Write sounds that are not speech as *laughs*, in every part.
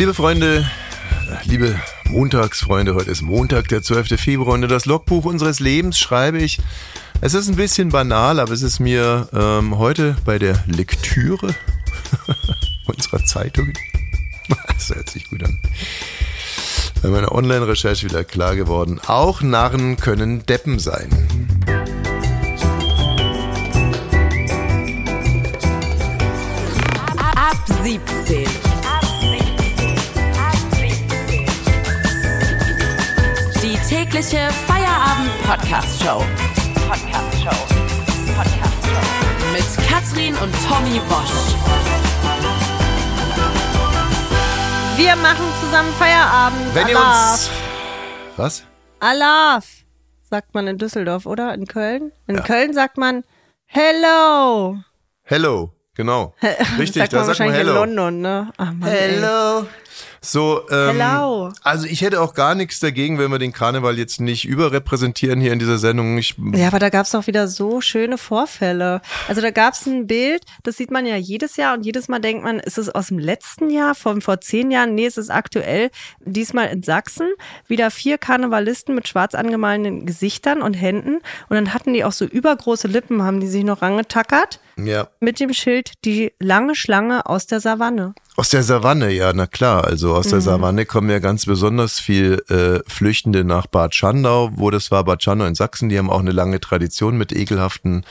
Liebe Freunde, liebe Montagsfreunde, heute ist Montag, der 12. Februar und das Logbuch unseres Lebens schreibe ich, es ist ein bisschen banal, aber es ist mir ähm, heute bei der Lektüre *laughs* unserer Zeitung, *laughs* das hört sich gut an, bei meiner Online-Recherche wieder klar geworden, auch Narren können Deppen sein. Ab 17. Die tägliche Feierabend-Podcast-Show. Podcast-Show. Podcast-Show. Mit Katrin und Tommy Bosch. Wir machen zusammen Feierabend. Wenn ihr uns... Was? Alaf, sagt man in Düsseldorf, oder? In Köln? In Ja. Köln sagt man Hello. Hello, genau. *laughs* Richtig, sagt da man sagt man wahrscheinlich in Hello. London, ne? Ach, Mann, ey. So, ähm, Hello. also ich hätte auch gar nichts dagegen, wenn wir den Karneval jetzt nicht überrepräsentieren hier in dieser Sendung. Ich, Ja, aber da gab's doch wieder so schöne Vorfälle. Also da gab's ein Bild, das sieht man ja jedes Jahr und jedes Mal denkt man, ist es aus dem letzten Jahr, von vor zehn Jahren? Nee, es ist aktuell. Diesmal in Sachsen wieder vier Karnevalisten mit schwarz angemalten Gesichtern und Händen und dann hatten die auch so übergroße Lippen, haben die sich noch rangetackert ja, mit dem Schild die lange Schlange aus der Savanne. Aus der Savanne, ja, na klar. Also aus Mhm. der Savanne kommen ja ganz besonders viel äh, Flüchtende nach Bad Schandau, wo das war, Bad Schandau in Sachsen. Die haben auch eine lange Tradition mit ekelhaften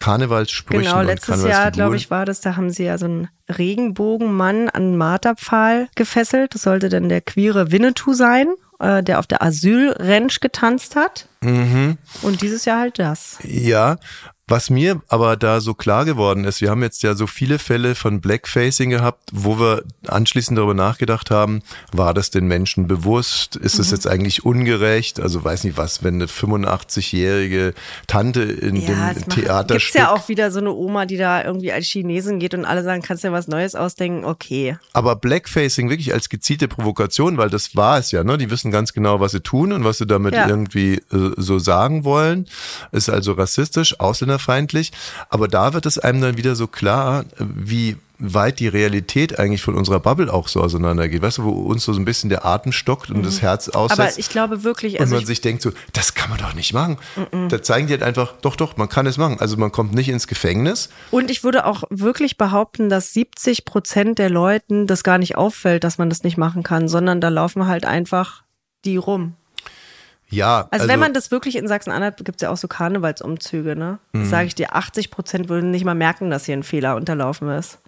Karnevalssprüchen Genau, und letztes Jahr, glaube ich, war das, da haben sie ja so einen Regenbogenmann an einen Marterpfahl gefesselt. Das sollte dann der queere Winnetou sein, äh, der auf der Asylranch getanzt hat. Mhm. Und dieses Jahr halt das. Ja, was mir aber da so klar geworden ist, wir haben jetzt ja so viele Fälle von Blackfacing gehabt, wo wir anschließend darüber nachgedacht haben, war das den Menschen bewusst? Ist Mhm. es jetzt eigentlich ungerecht? Also weiß nicht was, wenn eine 85-jährige Tante in Ja, dem macht, Theaterstück gibt's ja auch wieder so eine Oma, die da irgendwie als Chinesin geht und alle sagen, kannst du dir was Neues ausdenken? Okay. Aber Blackfacing wirklich als gezielte Provokation, weil das war es ja, ne? Die wissen ganz genau, was sie tun und was sie damit Ja. irgendwie äh, so sagen wollen. Ist also rassistisch, ausländerfeindlich. Aber da wird es einem dann wieder so klar, wie weit die Realität eigentlich von unserer Bubble auch so auseinandergeht. Weißt du, wo uns so ein bisschen der Atem stockt und das Herz aussetzt. Mhm. Aber ich glaube wirklich, und also man ich, sich denkt so, das kann man doch nicht machen. Da zeigen die halt einfach, doch, doch, man kann es machen. Also man kommt nicht ins Gefängnis. und ich würde auch wirklich behaupten, dass 70 Prozent der Leuten das gar nicht auffällt, dass man das nicht machen kann, sondern da laufen halt einfach die rum. Ja, Also, wenn man das wirklich in Sachsen-Anhalt, gibt es ja auch so Karnevalsumzüge, ne? Mhm. Sage ich dir, 80 Prozent würden nicht mal merken, dass hier ein Fehler unterlaufen ist.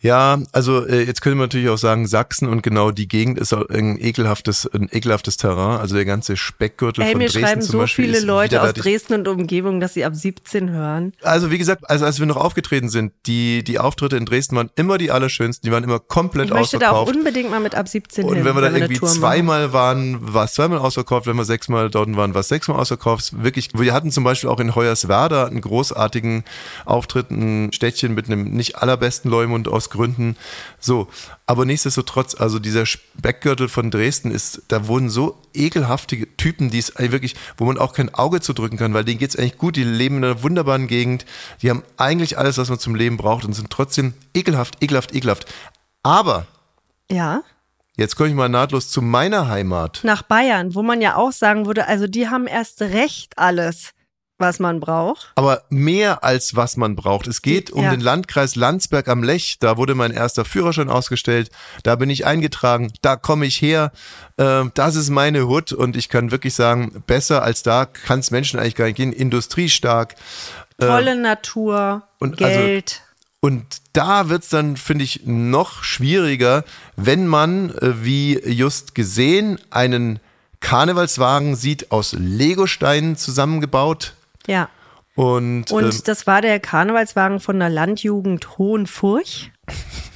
Ja, also äh, jetzt könnte man natürlich auch sagen, Sachsen und genau die Gegend ist auch ein ekelhaftes, ein ekelhaftes Terrain. Also der ganze Speckgürtel Ey, von mir Dresden schreiben zum so Beispiel viele Leute aus. Dresden und Umgebung, dass sie ab 17 hören. Also wie gesagt, also als wir noch aufgetreten sind, die die Auftritte in Dresden waren immer die allerschönsten, die waren immer komplett Ich möchte da auch ausverkauft. unbedingt mal mit ab 17 Und hin, wenn wir da irgendwie zweimal waren, war es zweimal ausverkauft. Wenn wir sechsmal dort waren, war es sechsmal ausverkauft. Wirklich, wir hatten zum Beispiel auch in Hoyerswerda einen großartigen Auftritt, ein Städtchen mit einem nicht allerbesten Leumund aus Gründen. So, aber nichtsdestotrotz, also dieser Speckgürtel von Dresden ist, da wurden so ekelhafte Typen, die es wirklich, wo man auch kein Auge zu drücken kann, weil denen geht's eigentlich gut, die leben in einer wunderbaren Gegend, die haben eigentlich alles, was man zum Leben braucht und sind trotzdem ekelhaft, ekelhaft, ekelhaft. Aber Ja, Jetzt komme ich mal nahtlos zu meiner Heimat. nach Bayern, wo man ja auch sagen würde, also die haben erst recht alles, was man braucht. Aber mehr als was man braucht. Es geht um Ja. den Landkreis Landsberg am Lech. Da wurde mein erster Führerschein ausgestellt. Da bin ich eingetragen. Da komme ich her. Ähm, das ist meine Hut. Und ich kann wirklich sagen, besser als da kann es Menschen eigentlich gar nicht gehen. Industriestark. Tolle Natur, und also- Geld. Und da wird's dann, finde ich, noch schwieriger, wenn man, äh, wie just gesehen, einen Karnevalswagen sieht aus Legosteinen zusammengebaut. Ja. Und, Und ähm, das war der Karnevalswagen von der Landjugend Hohenfurch.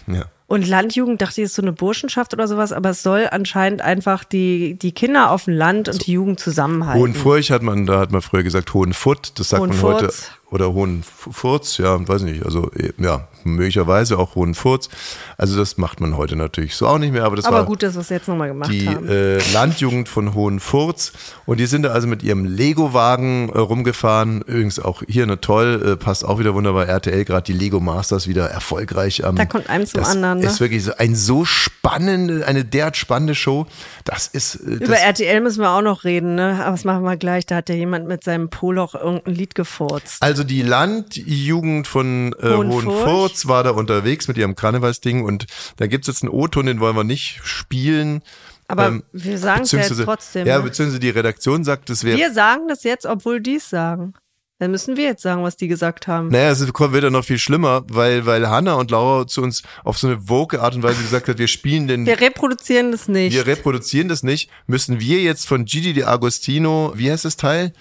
ja. Und Landjugend dachte ich, ist so eine Burschenschaft oder sowas, aber es soll anscheinend einfach die, die Kinder auf dem Land und die Jugend zusammenhalten. Hohenfurch hat man, da hat man früher gesagt Hohenfutt, das sagt man heute. Oder Hohenfurz, ja, weiß nicht, also äh, ja, möglicherweise auch Hohenfurz. Also das macht man heute natürlich so auch nicht mehr, aber das Aber war gut, dass wir es jetzt nochmal gemacht die haben. äh, Landjugend von Hohenfurz und die sind da also mit ihrem Lego-Wagen äh, rumgefahren. Übrigens auch hier eine toll, äh, passt auch wieder wunderbar. RTL gerade die Lego Masters wieder erfolgreich am. Da kommt einem zum anderen, ne? Ist wirklich so ein so spannende, eine derart spannende Show. Das ist äh, Über das, RTL müssen wir auch noch reden, ne? Aber das machen wir gleich. Da hat ja jemand mit seinem Poloch irgendein Lied gefurzt. Also die Landjugend von äh, Hohenfurz. War da unterwegs mit ihrem Karnevalsding und da gibt's jetzt einen O-Ton, den wollen wir nicht spielen. Aber wir sagen es ja jetzt trotzdem. Ja, ne? beziehungsweise die Redaktion sagt, es wäre Wir sagen das jetzt, obwohl die es sagen. Dann müssen wir jetzt sagen, was die gesagt haben. Naja, es wird dann noch viel schlimmer, weil, weil Hanna und Laura zu uns auf so eine woke Art und Weise gesagt hat, wir spielen den, Wir reproduzieren das nicht. wir reproduzieren das nicht, müssen wir jetzt von Gigi de Agostino, wie heißt das Teil?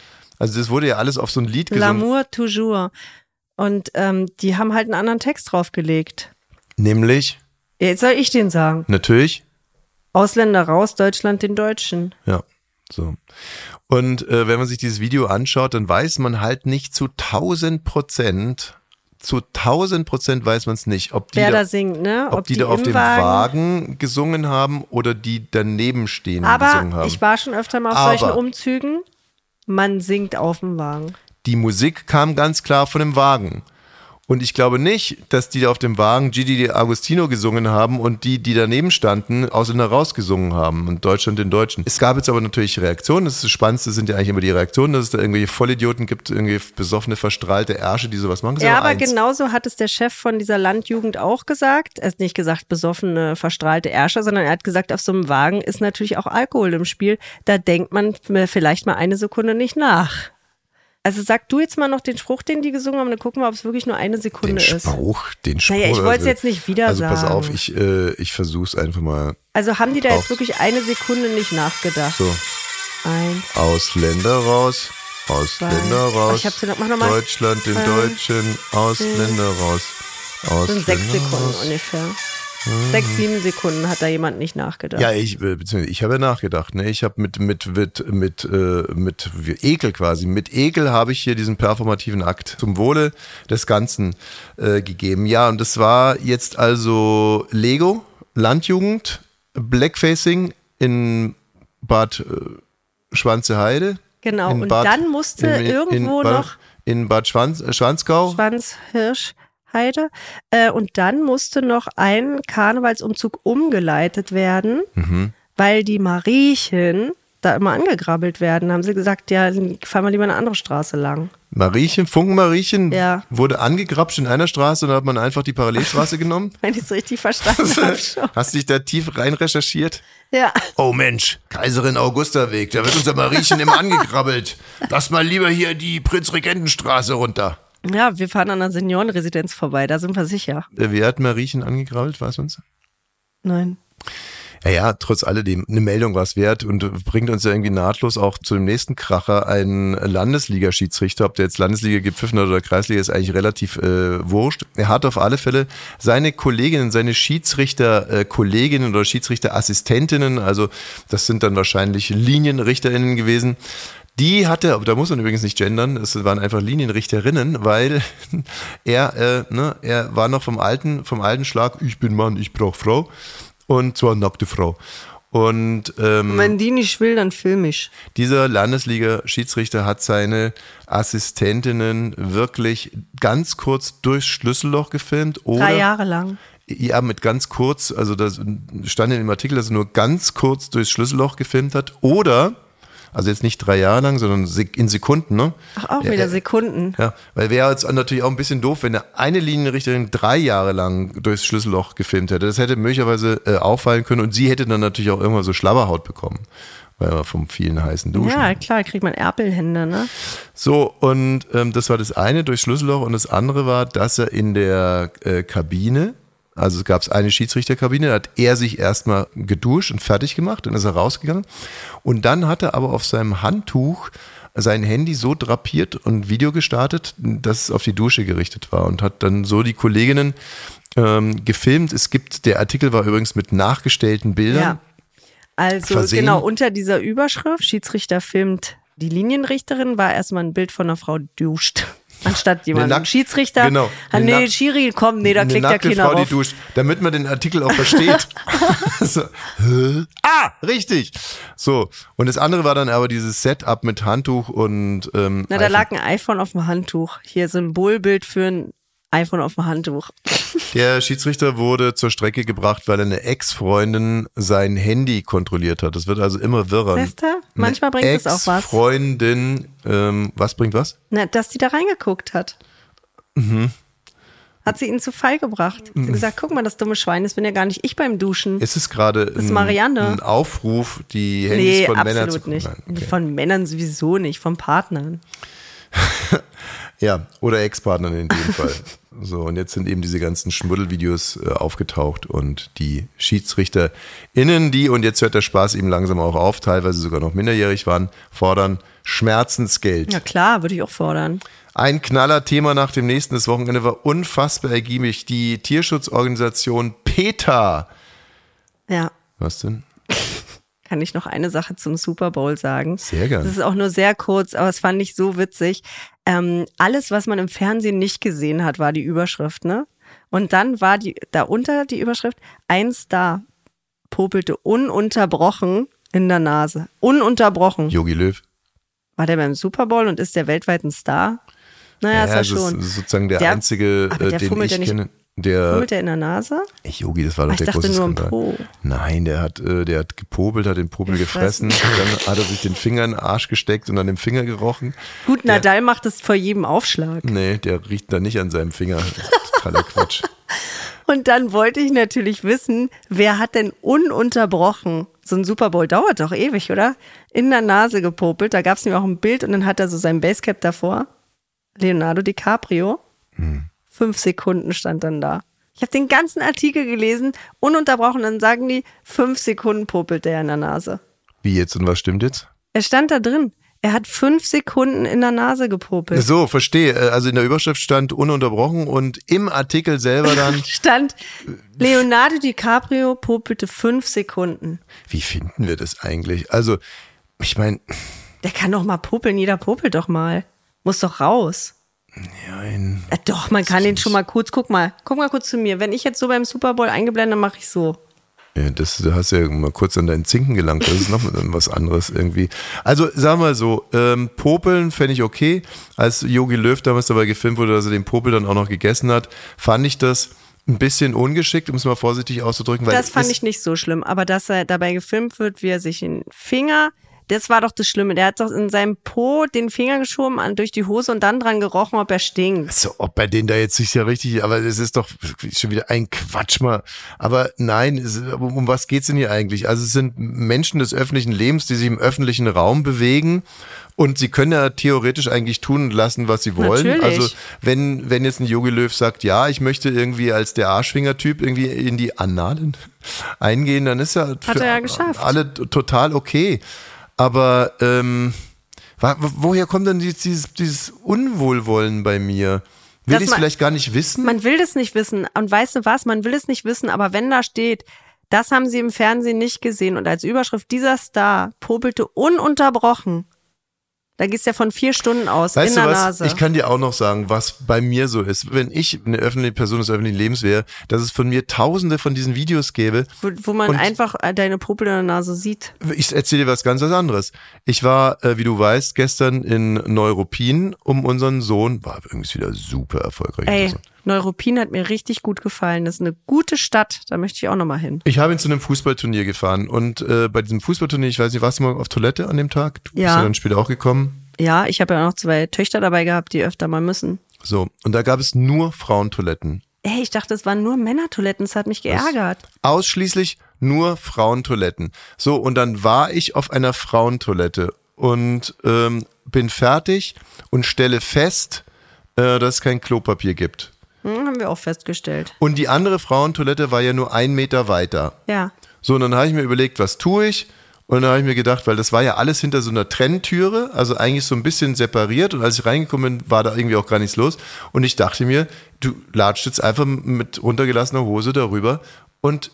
Also das wurde ja alles auf so ein Lied gesungen. L'amour toujours. Und ähm, die haben halt einen anderen Text draufgelegt. Nämlich, Jetzt soll ich den sagen. natürlich, Ausländer raus, Deutschland den Deutschen. ja, so. Und äh, wenn man sich dieses Video anschaut, dann weiß man halt nicht zu 1000 Prozent, zu 1000 Prozent weiß man es nicht, ob die Wer da, da singt, ne? ob, die, da auf dem Wagen. gesungen haben oder die daneben stehen gesungen Aber haben. ich war schon öfter mal auf Aber- solchen Umzügen. Man singt auf dem Wagen. die Musik kam ganz klar von dem Wagen. Und ich glaube nicht, dass die da auf dem Wagen Gigi Agostino gesungen haben und die, die daneben standen, Ausländer rausgesungen haben und Deutschland den Deutschen. Es gab jetzt aber natürlich Reaktionen. Das, ist das Spannendste sind ja eigentlich immer die Reaktionen, dass es da irgendwelche Vollidioten gibt, irgendwie besoffene, verstrahlte Ärsche, die sowas machen. Das Ja, aber aber eins. genauso hat es der Chef von dieser Landjugend auch gesagt. Er hat nicht gesagt, besoffene, verstrahlte Ärsche, sondern er hat gesagt, auf so einem Wagen ist natürlich auch Alkohol im Spiel. Da denkt man vielleicht mal eine Sekunde nicht nach. Also sag du jetzt mal noch den Spruch, den die gesungen haben, dann gucken wir, ob es wirklich nur eine den Sekunde ist. Spruch, den Spruch. Naja, ich wollte es also- jetzt nicht wieder Also pass sagen. auf, ich, äh, ich versuch's einfach mal. Also haben die da Auf. jetzt wirklich eine Sekunde nicht nachgedacht? So, Eins. Ausländer raus, Ausländer Zwei. raus. Oh, ich hab's noch- mach. Deutschland den. Deutschen, Ausländer raus. Ausländer sind sechs Sekunden raus. ungefähr. Sechs, sieben Sekunden hat da jemand nicht nachgedacht. Ja, ich, äh, beziehungsweise ich habe ja nachgedacht. Ne? Ich habe mit, mit, mit, mit, äh, mit Ekel quasi, mit Ekel habe ich hier diesen performativen Akt zum Wohle des Ganzen äh, gegeben. Ja, und das war jetzt also Lego, Landjugend, Blackfacing in Bad äh, Schwanzeheide. Genau, in und dann musste irgendwo Bad, noch- In Bad Schwanz, äh, Schwanzgau. Schwanzhirschheide. Äh, und dann musste noch ein Karnevalsumzug umgeleitet werden, Mhm. weil die Mariechen da immer angegrabbelt werden. Haben sie gesagt, ja, fahren wir lieber eine andere Straße lang. Mariechen, Funkenmariechen Ja. wurde angegrapscht in einer Straße und dann hat man einfach die Parallelstraße genommen. *laughs* Wenn ich es richtig verstanden *laughs* habe. schon. Hast du dich da tief rein recherchiert? Ja. Oh Mensch, Kaiserin Augusta-Weg, da wird unser Mariechen immer angekrabbelt. Lass mal lieber hier die Prinzregentenstraße runter. Ja, wir fahren an der Seniorenresidenz vorbei, da sind wir sicher. Äh, Wer hat Mariechen angekrabbelt, weiß man's? Nein. Ja, ja, trotz alledem, eine Meldung war es wert und bringt uns ja irgendwie nahtlos auch zu dem nächsten Kracher. Ein Landesliga-Schiedsrichter, ob der jetzt Landesliga gepfiffen hat oder Kreisliga, ist eigentlich relativ äh, wurscht. Er hat auf alle Fälle seine Kolleginnen, seine Schiedsrichter-Kolleginnen oder Schiedsrichterassistentinnen, also das sind dann wahrscheinlich Linienrichterinnen gewesen, die hatte, aber da muss man übrigens nicht gendern, es waren einfach Linienrichterinnen, weil *laughs* er, äh, ne, er war noch vom alten, vom alten Schlag, ich bin Mann, ich brauch Frau. Und zwar nackte Frau. Und ähm, Wenn die nicht will, dann film ich. dieser Landesliga-Schiedsrichter hat seine Assistentinnen wirklich ganz kurz durchs Schlüsselloch gefilmt. Oder Drei Jahre lang. ja, mit ganz kurz, also das stand in dem Artikel, dass er nur ganz kurz durchs Schlüsselloch gefilmt hat. Oder, also jetzt nicht drei Jahre lang, sondern in Sekunden, ne? Ach, auch wieder Sekunden. Ja, weil wäre jetzt natürlich auch ein bisschen doof, wenn er eine Linienrichterin drei Jahre lang durchs Schlüsselloch gefilmt hätte. Das hätte möglicherweise äh, auffallen können und sie hätte dann natürlich auch irgendwann so Schlabberhaut bekommen. Weil er vom vielen heißen Duschen. Ja, klar, kriegt man Erpelhände, ne? So, und ähm, das war das eine durchs Schlüsselloch und das andere war, dass er in der äh, Kabine, also es gab eine Schiedsrichterkabine, da hat er sich erstmal geduscht und fertig gemacht, dann ist er rausgegangen und dann hat er aber auf seinem Handtuch sein Handy so drapiert und Video gestartet, dass es auf die Dusche gerichtet war und hat dann so die Kolleginnen ähm, gefilmt. Es gibt, der Artikel war übrigens mit nachgestellten Bildern. Ja. Also Versehen. genau unter dieser Überschrift, Schiedsrichter filmt die Linienrichterin, war erstmal ein Bild von einer Frau duscht. Anstatt jemandem. Nack- Schiedsrichter. Genau. Ah, nee, Schiri, komm, nee, da klickt ja keiner Frau, die auf. duscht, damit man den Artikel auch versteht. *laughs* *laughs* so, ah, richtig. So, und das andere war dann aber dieses Setup mit Handtuch und ähm, Na, da iPhone. lag ein iPhone auf dem Handtuch. Hier Symbolbild für ein iPhone auf dem Handtuch. *laughs* Der Schiedsrichter wurde zur Strecke gebracht, weil eine Ex-Freundin sein Handy kontrolliert hat. Das wird also immer wirrer. Siehst du? Manchmal bringt es auch was. Ex-Freundin, ähm, was bringt was? Na, dass die da reingeguckt hat. Mhm. Hat sie ihn zu Fall gebracht. Hat sie gesagt, guck mal, das dumme Schwein, das bin ja gar nicht ich beim Duschen. Ist es gerade ist ein, ein Aufruf, die Handys nee, von Männern absolut zu nicht. Nein, okay. Von Männern sowieso nicht, von Partnern. *laughs* Ja, oder Ex-Partnern in dem Fall. *laughs* So, und jetzt sind eben diese ganzen Schmuddelvideos äh, aufgetaucht und die SchiedsrichterInnen, die, und jetzt hört der Spaß eben langsam auch auf, teilweise sogar noch minderjährig waren, fordern Schmerzensgeld. Ja klar, würde ich auch fordern. Ein Knaller-Thema nach dem nächsten. Das Wochenende war unfassbar ergiebig. Die Tierschutzorganisation PETA. Ja. Was denn? Kann ich noch eine Sache zum Super Bowl sagen? Sehr gerne. Das ist auch nur sehr kurz, aber es fand ich so witzig. Ähm, alles, was man im Fernsehen nicht gesehen hat, war die Überschrift, ne? Und dann war die, darunter die Überschrift, ein Star popelte ununterbrochen in der Nase. Ununterbrochen. Yogi Löw. War der beim Super Bowl und ist der weltweit ein Star? Naja, ist er das schon. ist sozusagen der, Der- einzige, aber äh, der den ich ja nicht- kenne. Der, Fummelt der in der Nase? Yogi, das war doch Ich der dachte große nur im. Po. Nein, der hat, äh, der hat gepobelt, hat den Popel gefressen, dann hat er sich den Finger in den Arsch gesteckt und an dem Finger gerochen. Gut, Nadal macht es vor jedem Aufschlag. Nee, der riecht da nicht an seinem Finger. Totaler Quatsch. *laughs* Und dann wollte ich natürlich wissen, wer hat denn ununterbrochen, so ein Super Bowl dauert doch ewig, oder? In der Nase gepopelt. Da gab es nämlich auch ein Bild und dann hat er so sein Basecap davor. Leonardo DiCaprio. Fünf Sekunden stand dann da. Ich habe den ganzen Artikel gelesen, ununterbrochen. Dann sagen die, fünf Sekunden popelt der in der Nase. Wie jetzt und was stimmt jetzt? Er stand da drin. Er hat fünf Sekunden in der Nase gepopelt. So, verstehe. Äh, Also in der Überschrift stand ununterbrochen und im Artikel selber dann, *laughs* Stand, Leonardo DiCaprio popelte fünf Sekunden. wie finden wir das eigentlich? Also, ich meine, Der kann doch mal popeln, jeder popelt doch mal. Muss doch raus. Nein. Ja, doch, man kann den schon mal kurz, guck mal, guck mal kurz zu mir. Wenn ich jetzt so beim Super Bowl eingeblendet, mache ich so. Ja, das, du hast ja mal kurz an deinen Zinken gelangt. Das ist noch was anderes irgendwie. Also, sag mal so, ähm, Popeln fände ich okay. Als Yogi Löw damals dabei gefilmt wurde, dass er den Popel dann auch noch gegessen hat, fand ich das ein bisschen ungeschickt, um es mal vorsichtig auszudrücken. Das fand ich nicht so schlimm, aber dass er dabei gefilmt wird, wie er sich den Finger, das war doch das Schlimme. Der hat doch in seinem Po den Finger geschoben an, durch die Hose und dann dran gerochen, ob er stinkt. So, ob bei denen da jetzt nicht ja richtig, aber es ist doch schon wieder ein Quatsch mal. Aber nein, es, um was geht's denn hier eigentlich? Also es sind Menschen des öffentlichen Lebens, die sich im öffentlichen Raum bewegen und sie können ja theoretisch eigentlich tun und lassen, was sie wollen. Natürlich. Also wenn, wenn jetzt ein Yogi Löw sagt, ja, ich möchte irgendwie als der Arschfinger-Typ irgendwie in die Annalen eingehen, dann ist ja für er ja geschafft. alle total okay. Aber ähm, woher kommt denn dieses, dieses, Unwohlwollen bei mir? Will ich es vielleicht gar nicht wissen? Man will das nicht wissen. Und weißt du was? Man will es nicht wissen, aber wenn da steht, das haben sie im Fernsehen nicht gesehen und als Überschrift dieser Star popelte ununterbrochen. Da gehst du ja von vier Stunden aus Weißt in du der was? Nase. Ich kann dir auch noch sagen, was bei mir so ist. Wenn ich eine öffentliche Person des öffentlichen Lebens wäre, dass es von mir tausende von diesen Videos gäbe. wo, wo man einfach äh, deine Popel in der Nase sieht. Ich erzähle dir was ganz was anderes. Ich war, äh, wie du weißt, gestern in Neuruppin um unseren Sohn. War übrigens wieder super erfolgreich. Ey, Neuruppin hat mir richtig gut gefallen. Das ist eine gute Stadt. Da möchte ich auch nochmal hin. Ich habe ihn zu einem Fußballturnier gefahren und äh, bei diesem Fußballturnier, ich weiß nicht, warst du mal auf Toilette an dem Tag? Du bist Ja. ja dann später auch gekommen. Ja, ich habe ja noch zwei Töchter dabei gehabt, die öfter mal müssen. So, und da gab es nur Frauentoiletten. Ey, ich dachte, es waren nur Männertoiletten. Das hat mich geärgert. Ausschließlich nur Frauentoiletten. So, und dann war ich auf einer Frauentoilette und ähm, bin fertig und stelle fest, äh, dass es kein Klopapier gibt. Hm, haben wir auch festgestellt. Und die andere Frauentoilette war ja nur ein Meter weiter. Ja. So, und dann habe ich mir überlegt, was tue ich? Und dann habe ich mir gedacht, weil das war ja alles hinter so einer Trenntüre, also eigentlich so ein bisschen separiert. Und als ich reingekommen bin, war da irgendwie auch gar nichts los. Und ich dachte mir, du latscht jetzt einfach mit runtergelassener Hose darüber und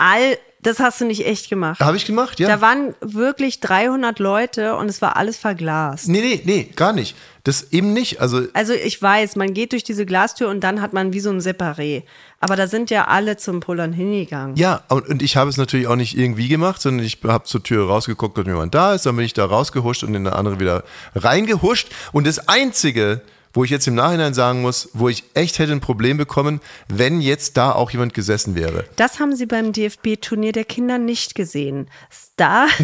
All, Das hast du nicht echt gemacht. Habe ich gemacht, ja. Da waren wirklich 300 Leute und es war alles verglast. nee, nee, nee, gar nicht. Das eben nicht. Also Also ich weiß, man geht durch diese Glastür und dann hat man wie so ein Separé. Aber da sind ja alle zum Pullern hingegangen. Ja, und, und ich habe es natürlich auch nicht irgendwie gemacht, sondern ich habe zur Tür rausgeguckt, ob jemand da ist, dann bin ich da rausgehuscht und in eine andere wieder reingehuscht. Und das Einzige, wo ich jetzt im Nachhinein sagen muss, wo ich echt hätte ein Problem bekommen, wenn jetzt da auch jemand gesessen wäre. Das haben sie beim DFB-Turnier der Kinder nicht gesehen. Star *laughs*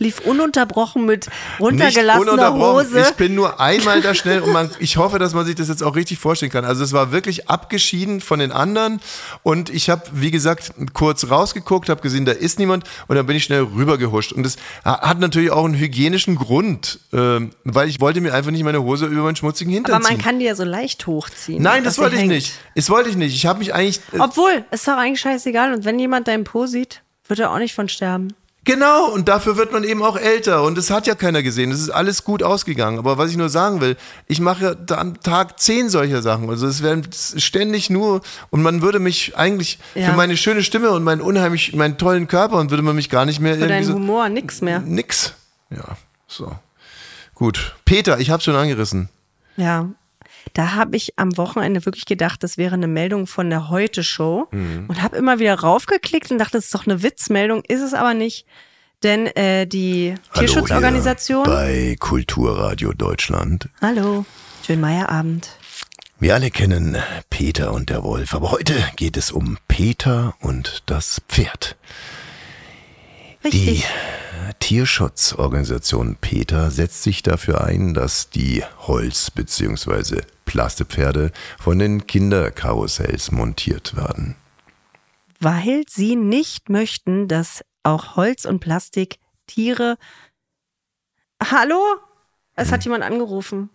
lief ununterbrochen mit runtergelassener Nicht ununterbrochen. Hose. Ich bin nur einmal da schnell und man, ich hoffe, dass man sich das jetzt auch richtig vorstellen kann. Also es war wirklich abgeschieden von den anderen und ich habe, wie gesagt, kurz rausgeguckt, habe gesehen, da ist niemand und dann bin ich schnell rübergehuscht. Und das hat natürlich auch einen hygienischen Grund, ähm, weil ich wollte mir einfach nicht meine Hose über meinen schmutzigen Hintern Aber man ziehen. kann die ja so leicht hochziehen. Nein, das wollte ich hängt. nicht. Das wollte ich nicht. Ich habe mich eigentlich äh, Obwohl, ist doch eigentlich scheißegal. Und wenn jemand dein Po sieht, wird er auch nicht von sterben. Genau, und dafür wird man eben auch älter. Und das hat ja keiner gesehen. Es ist alles gut ausgegangen. Aber was ich nur sagen will, ich mache da am Tag zehn solcher Sachen. Also es werden ständig nur, und man würde mich eigentlich Ja. für meine schöne Stimme und meinen unheimlich, meinen tollen Körper und würde man mich gar nicht mehr Für deinen so, Humor nix mehr. nix. Ja, so. Gut. Peter, ich hab's schon angerissen. Ja. Da habe ich am Wochenende wirklich gedacht, das wäre eine Meldung von der Heute-Show Mhm. und habe immer wieder raufgeklickt und dachte, das ist doch eine Witzmeldung, ist es aber nicht. Denn äh, die Tierschutzorganisation. Hallo hier bei Kulturradio Deutschland. Hallo, schönen Meierabend. Wir alle kennen Peter und der Wolf, aber heute geht es um Peter und das Pferd. Die Richtig. Tierschutzorganisation Peter setzt sich dafür ein, dass die Holz- bzw. Plastepferde von den Kinderkarussells montiert werden. Weil sie nicht möchten, dass auch Holz und Plastik Tiere. Hallo? Es Hm. hat jemand angerufen.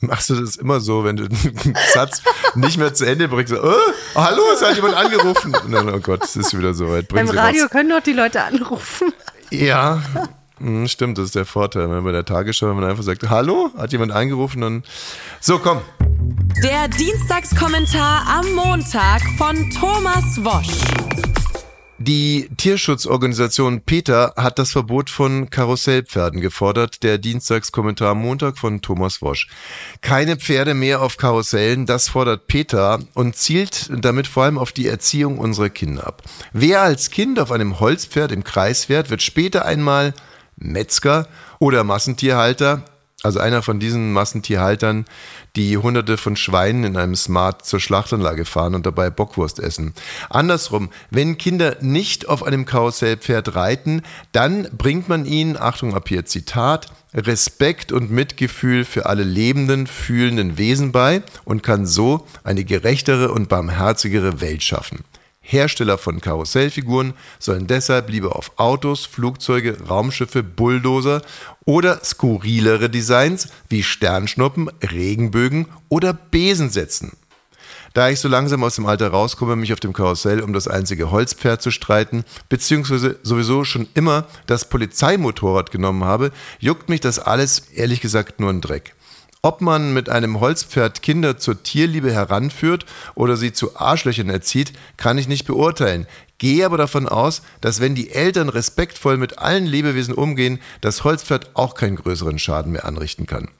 Machst du das immer so, wenn du einen *laughs* Satz nicht mehr zu Ende bringst? So, äh, hallo, es hat jemand angerufen. Und dann, oh Gott, es ist wieder so weit. Bring Beim sie Radio raus. können doch die Leute anrufen. Ja, hm, stimmt, das ist der Vorteil. Wenn man bei der Tagesschau, wenn man einfach sagt, hallo, hat jemand angerufen, dann. So, komm. Der Dienstagskommentar am Montag von Thomas Wosch. Die Tierschutzorganisation PETA hat das Verbot von Karussellpferden gefordert. Der Dienstagskommentar Montag von Thomas Wosch. Keine Pferde mehr auf Karussellen, das fordert PETA und zielt damit vor allem auf die Erziehung unserer Kinder ab. Wer als Kind auf einem Holzpferd im Kreis fährt, wird später einmal Metzger oder Massentierhalter, also einer von diesen Massentierhaltern, die hunderte von Schweinen in einem Smart zur Schlachtanlage fahren und dabei Bockwurst essen. Andersrum, wenn Kinder nicht auf einem Karussellpferd reiten, dann bringt man ihnen, Achtung ab hier Zitat, Respekt und Mitgefühl für alle lebenden, fühlenden Wesen bei und kann so eine gerechtere und barmherzigere Welt schaffen. Hersteller von Karussellfiguren sollen deshalb lieber auf Autos, Flugzeuge, Raumschiffe, Bulldozer oder skurrilere Designs wie Sternschnuppen, Regenbögen oder Besen setzen. Da ich so langsam aus dem Alter rauskomme, mich auf dem Karussell um das einzige Holzpferd zu streiten, beziehungsweise sowieso schon immer das Polizeimotorrad genommen habe, juckt mich das alles ehrlich gesagt nur ein Dreck. Ob man mit einem Holzpferd Kinder zur Tierliebe heranführt oder sie zu Arschlöchern erzieht, kann ich nicht beurteilen. Gehe aber davon aus, dass wenn die Eltern respektvoll mit allen Lebewesen umgehen, das Holzpferd auch keinen größeren Schaden mehr anrichten kann.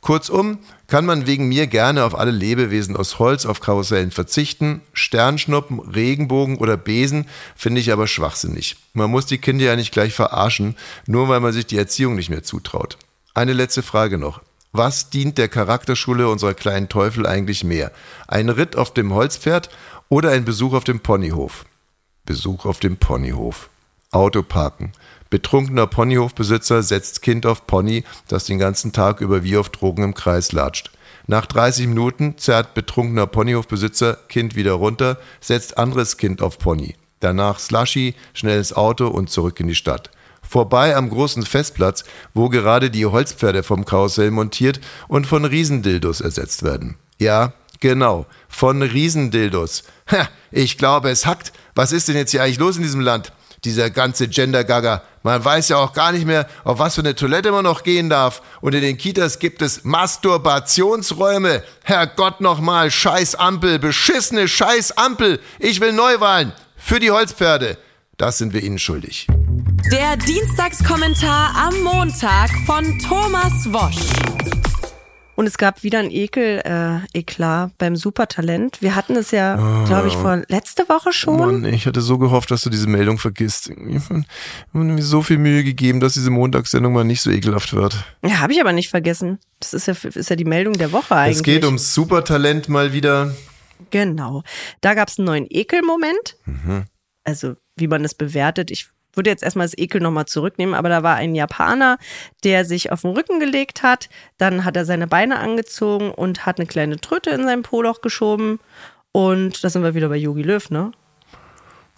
Kurzum, kann man wegen mir gerne auf alle Lebewesen aus Holz auf Karussellen verzichten. Sternschnuppen, Regenbogen oder Besen finde ich aber schwachsinnig. Man muss die Kinder ja nicht gleich verarschen, nur weil man sich die Erziehung nicht mehr zutraut. Eine letzte Frage noch. Was dient der Charakterschule unserer kleinen Teufel eigentlich mehr? Ein Ritt auf dem Holzpferd oder ein Besuch auf dem Ponyhof? Besuch auf dem Ponyhof. Auto parken. Betrunkener Ponyhofbesitzer setzt Kind auf Pony, das den ganzen Tag über wie auf Drogen im Kreis latscht. Nach 30 Minuten zerrt betrunkener Ponyhofbesitzer Kind wieder runter, setzt anderes Kind auf Pony. Danach Slushy, schnelles Auto und zurück in die Stadt. Vorbei am großen Festplatz, wo gerade die Holzpferde vom Karussell montiert und von Riesendildos ersetzt werden. Ja, genau, von Riesendildos. Ha, ich glaube, es hackt. Was ist denn jetzt hier eigentlich los in diesem Land? dieser ganze Gender-Gaga. Man weiß ja auch gar nicht mehr, auf was für eine Toilette man noch gehen darf. Und in den Kitas gibt es Masturbationsräume. Herrgott nochmal, scheiß Ampel, beschissene scheiß Ampel. Ich will Neuwahlen. Für die Holzpferde. Das sind wir Ihnen schuldig. Der Dienstagskommentar am Montag von Thomas Wosch. Und es gab wieder ein Ekel, äh, Eklat beim Supertalent. Wir hatten es ja, oh. glaube ich, vor letzte Woche schon. Mann, ich hatte so gehofft, dass du diese Meldung vergisst. Ich habe mir so viel Mühe gegeben, dass diese Montagssendung mal nicht so ekelhaft wird. Ja, habe ich aber nicht vergessen. Das ist ja, ist ja die Meldung der Woche eigentlich. Es geht ums Supertalent mal wieder. Genau. Da gab es einen neuen Ekelmoment. Mhm. Also, wie man es bewertet. Ich würde jetzt erstmal das Ekel nochmal zurücknehmen, aber da war ein Japaner, der sich auf den Rücken gelegt hat, dann hat er seine Beine angezogen und hat eine kleine Tröte in sein Poloch geschoben und da sind wir wieder bei Yogi Löw, ne?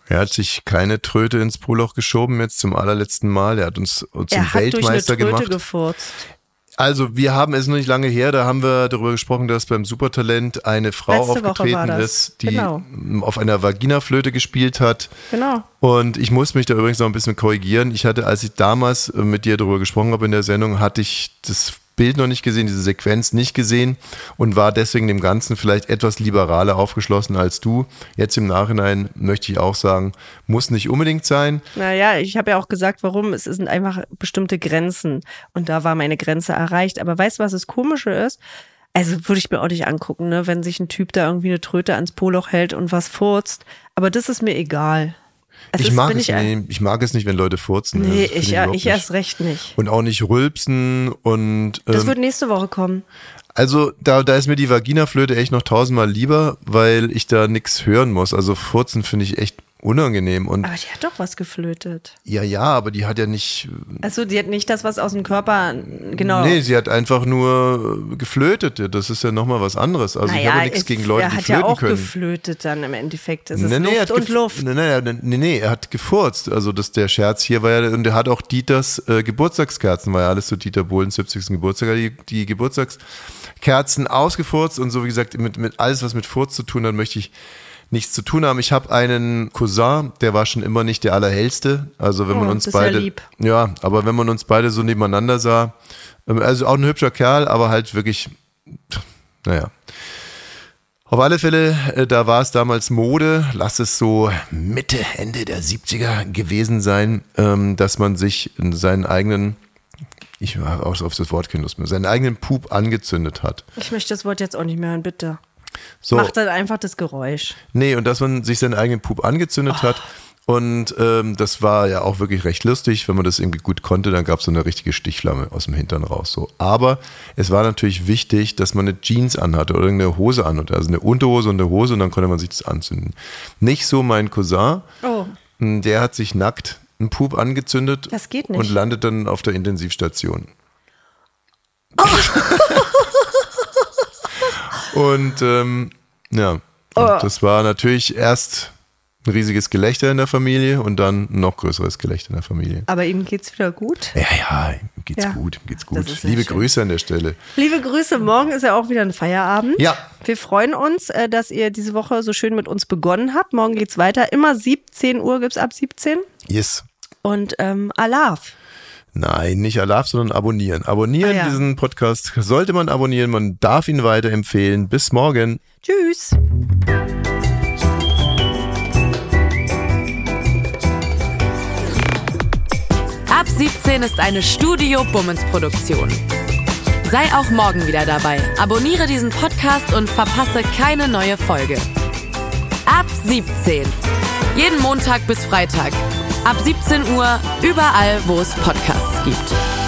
Er hat sich keine Tröte ins Poloch geschoben jetzt zum allerletzten Mal. Er hat uns zum er hat Weltmeister durch eine Tröte gemacht. Gefurzt. Also wir haben es noch nicht lange her, da haben wir darüber gesprochen, dass beim Supertalent eine Frau Letzte aufgetreten ist, die genau. auf einer Vaginaflöte gespielt hat. Genau. Und ich muss mich da übrigens noch ein bisschen korrigieren. Ich hatte, als ich damals mit dir darüber gesprochen habe in der Sendung, hatte ich das Bild noch nicht gesehen, diese Sequenz nicht gesehen und war deswegen dem Ganzen vielleicht etwas liberaler aufgeschlossen als du. Jetzt im Nachhinein möchte ich auch sagen, muss nicht unbedingt sein. Naja, ich habe ja auch gesagt, warum. Es sind einfach bestimmte Grenzen und da war meine Grenze erreicht. Aber weißt du, was das Komische ist? Also würde ich mir auch nicht angucken, ne? wenn sich ein Typ da irgendwie eine Tröte ans Poloch hält und was furzt. Aber das ist mir egal. Es ich, mag es, ich, nee, ich mag es nicht, wenn Leute furzen. Nee, ich, ich, ich erst recht nicht. Und auch nicht rülpsen und. Ähm, das wird nächste Woche kommen. Also da, da ist mir die Vaginaflöte echt noch tausendmal lieber, weil ich da nichts hören muss. Also furzen finde ich echt unangenehm. Und aber die hat doch was geflötet. Ja, ja, aber die hat ja nicht. Also die hat nicht das, was aus dem Körper, genau. Nee, sie hat einfach nur geflötet. Das ist ja nochmal was anderes. Also naja, ich habe nichts gegen Leute, die flöten können. Er hat ja auch geflötet dann im Endeffekt. Es ist nee, nee, Luft und Luft. Nee, nee, nee, nee, er hat gefurzt. Also das, der Scherz hier war ja, und er hat auch Dieters äh, Geburtstagskerzen, war ja alles so Dieter Bohlens 70. Geburtstag, die, die Geburtstagskerzen ausgefurzt und so wie gesagt, mit, mit alles, was mit Furz zu tun hat, möchte ich nichts zu tun haben. Ich habe einen Cousin, der war schon immer nicht der allerhellste. Also wenn oh, man uns beide, ja, ja, aber wenn man uns beide so nebeneinander sah, ähm, also auch ein hübscher Kerl, aber halt wirklich, naja. Auf alle Fälle, äh, da war es damals Mode, lass es so Mitte, Ende der 70er gewesen sein, ähm, dass man sich in seinen eigenen ich habe auch auf das Wort keine Lust mehr, seinen eigenen Pup angezündet hat. Ich möchte das Wort jetzt auch nicht mehr hören, bitte. So. Macht dann einfach das Geräusch. Nee, und dass man sich seinen eigenen Pup angezündet oh. hat. Und ähm, das war ja auch wirklich recht lustig. Wenn man das irgendwie gut konnte, dann gab es so eine richtige Stichflamme aus dem Hintern raus. So. Aber es war natürlich wichtig, dass man eine Jeans anhatte oder eine Hose anhatte. Also eine Unterhose und eine Hose und dann konnte man sich das anzünden. Nicht so mein Cousin. Oh. Der hat sich nackt einen Pup angezündet das geht nicht. und landet dann auf der Intensivstation. Oh. *laughs* Und ähm, ja, oh. das war natürlich erst ein riesiges Gelächter in der Familie und dann ein noch größeres Gelächter in der Familie. Aber ihm geht's wieder gut? Ja, ja, ihm geht's ja. gut, ihm geht's gut. Liebe schön. Grüße an der Stelle. Liebe Grüße, morgen ist ja auch wieder ein Feierabend. Ja. Wir freuen uns, äh, dass ihr diese Woche so schön mit uns begonnen habt. Morgen geht's weiter. Immer 17 Uhr gibt's ab 17. Yes. Und ähm, Alaf. Nein, nicht Alaf, sondern abonnieren. Abonnieren ah, ja. diesen Podcast sollte man abonnieren. Man darf ihn weiterempfehlen. Bis morgen. Tschüss. Ab 17 ist eine Studio Bummens Produktion. Sei auch morgen wieder dabei. Abonniere diesen Podcast und verpasse keine neue Folge. Ab 17. Jeden Montag bis Freitag Ab 17 Uhr überall, wo es Podcasts gibt.